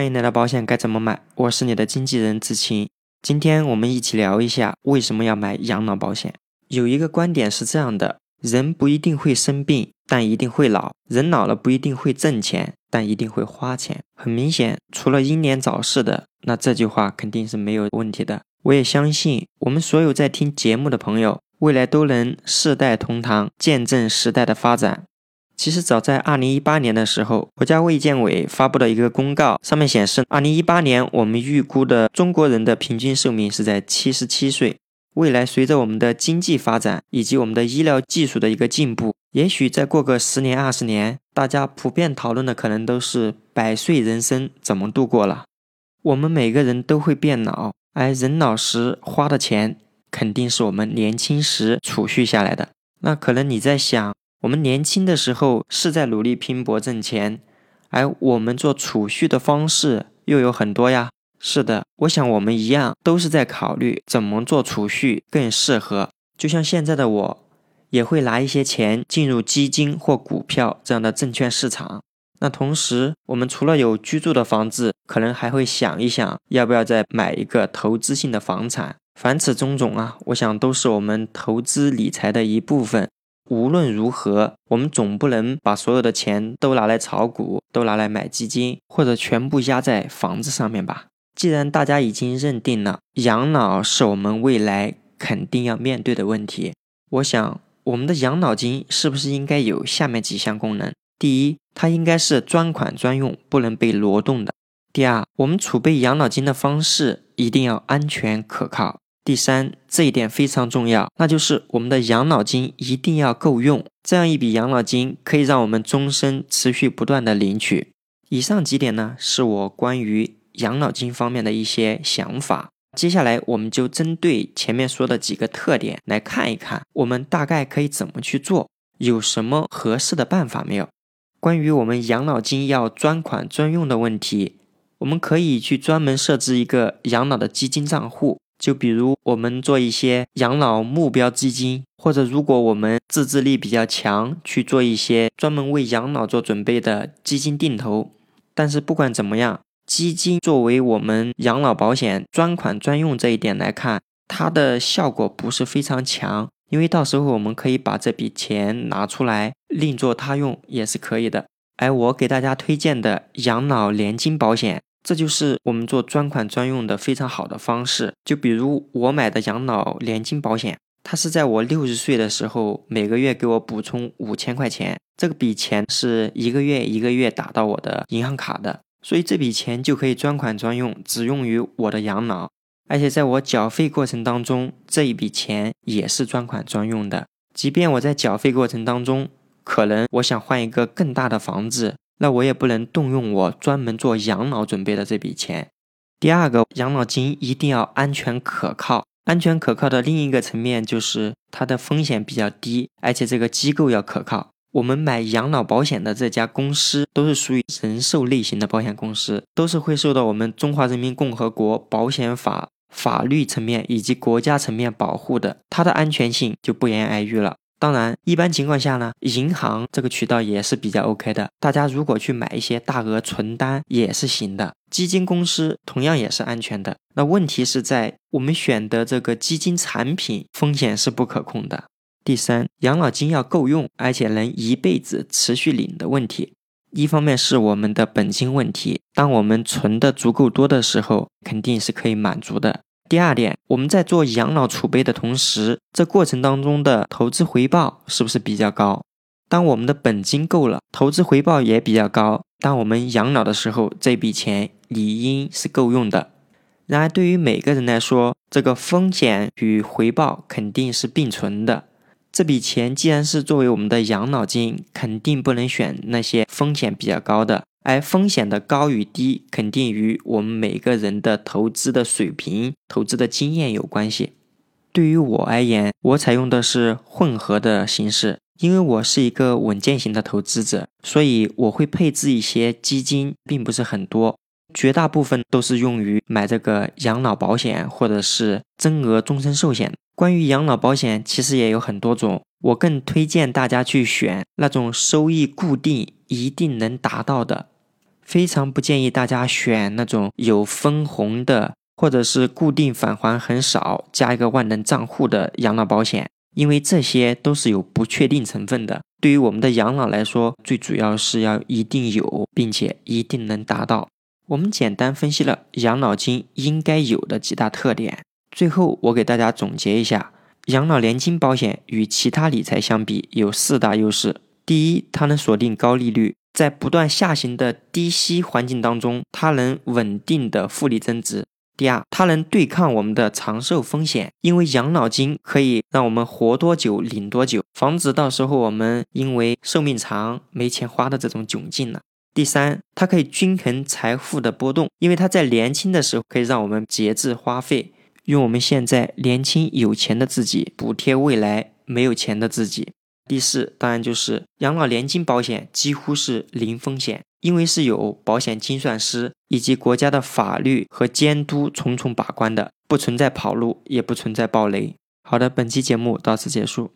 欢迎来到保险该怎么买，我是你的经纪人子晴。今天我们一起聊一下为什么要买养老保险。有一个观点是这样的：人不一定会生病，但一定会老；人老了不一定会挣钱，但一定会花钱。很明显，除了英年早逝的，那这句话肯定是没有问题的。我也相信，我们所有在听节目的朋友，未来都能世代同堂，见证时代的发展。其实早在二零一八年的时候，国家卫健委发布的一个公告，上面显示，二零一八年我们预估的中国人的平均寿命是在七十七岁。未来随着我们的经济发展以及我们的医疗技术的一个进步，也许再过个十年二十年，大家普遍讨论的可能都是百岁人生怎么度过了。我们每个人都会变老，而人老时花的钱，肯定是我们年轻时储蓄下来的。那可能你在想。我们年轻的时候是在努力拼搏挣钱，而我们做储蓄的方式又有很多呀。是的，我想我们一样都是在考虑怎么做储蓄更适合。就像现在的我，也会拿一些钱进入基金或股票这样的证券市场。那同时，我们除了有居住的房子，可能还会想一想，要不要再买一个投资性的房产。凡此种种啊，我想都是我们投资理财的一部分。无论如何，我们总不能把所有的钱都拿来炒股，都拿来买基金，或者全部压在房子上面吧。既然大家已经认定了养老是我们未来肯定要面对的问题，我想我们的养老金是不是应该有下面几项功能？第一，它应该是专款专用，不能被挪动的。第二，我们储备养老金的方式一定要安全可靠。第三，这一点非常重要，那就是我们的养老金一定要够用，这样一笔养老金可以让我们终身持续不断的领取。以上几点呢，是我关于养老金方面的一些想法。接下来，我们就针对前面说的几个特点来看一看，我们大概可以怎么去做，有什么合适的办法没有？关于我们养老金要专款专用的问题，我们可以去专门设置一个养老的基金账户。就比如我们做一些养老目标基金，或者如果我们自制力比较强，去做一些专门为养老做准备的基金定投。但是不管怎么样，基金作为我们养老保险专款专用这一点来看，它的效果不是非常强，因为到时候我们可以把这笔钱拿出来另作他用也是可以的。而我给大家推荐的养老年金保险。这就是我们做专款专用的非常好的方式。就比如我买的养老年金保险，它是在我六十岁的时候每个月给我补充五千块钱，这个笔钱是一个月一个月打到我的银行卡的，所以这笔钱就可以专款专用，只用于我的养老。而且在我缴费过程当中，这一笔钱也是专款专用的。即便我在缴费过程当中，可能我想换一个更大的房子。那我也不能动用我专门做养老准备的这笔钱。第二个，养老金一定要安全可靠。安全可靠的另一个层面就是它的风险比较低，而且这个机构要可靠。我们买养老保险的这家公司都是属于人寿类型的保险公司，都是会受到我们中华人民共和国保险法法律层面以及国家层面保护的，它的安全性就不言而喻了。当然，一般情况下呢，银行这个渠道也是比较 OK 的。大家如果去买一些大额存单也是行的。基金公司同样也是安全的。那问题是在我们选的这个基金产品风险是不可控的。第三，养老金要够用，而且能一辈子持续领的问题。一方面是我们的本金问题，当我们存的足够多的时候，肯定是可以满足的。第二点，我们在做养老储备的同时，这过程当中的投资回报是不是比较高？当我们的本金够了，投资回报也比较高。当我们养老的时候，这笔钱理应是够用的。然而，对于每个人来说，这个风险与回报肯定是并存的。这笔钱既然是作为我们的养老金，肯定不能选那些风险比较高的。而风险的高与低，肯定与我们每个人的投资的水平、投资的经验有关系。对于我而言，我采用的是混合的形式，因为我是一个稳健型的投资者，所以我会配置一些基金，并不是很多，绝大部分都是用于买这个养老保险或者是增额终身寿险。关于养老保险，其实也有很多种，我更推荐大家去选那种收益固定、一定能达到的。非常不建议大家选那种有分红的，或者是固定返还很少，加一个万能账户的养老保险，因为这些都是有不确定成分的。对于我们的养老来说，最主要是要一定有，并且一定能达到。我们简单分析了养老金应该有的几大特点，最后我给大家总结一下：养老年金保险与其他理财相比有四大优势。第一，它能锁定高利率，在不断下行的低息环境当中，它能稳定的复利增值。第二，它能对抗我们的长寿风险，因为养老金可以让我们活多久领多久，防止到时候我们因为寿命长没钱花的这种窘境了。第三，它可以均衡财富的波动，因为它在年轻的时候可以让我们节制花费，用我们现在年轻有钱的自己补贴未来没有钱的自己。第四，当然就是养老年金保险几乎是零风险。因为是有保险精算师以及国家的法律和监督重重把关的，不存在跑路，也不存在暴雷。好的，本期节目到此结束。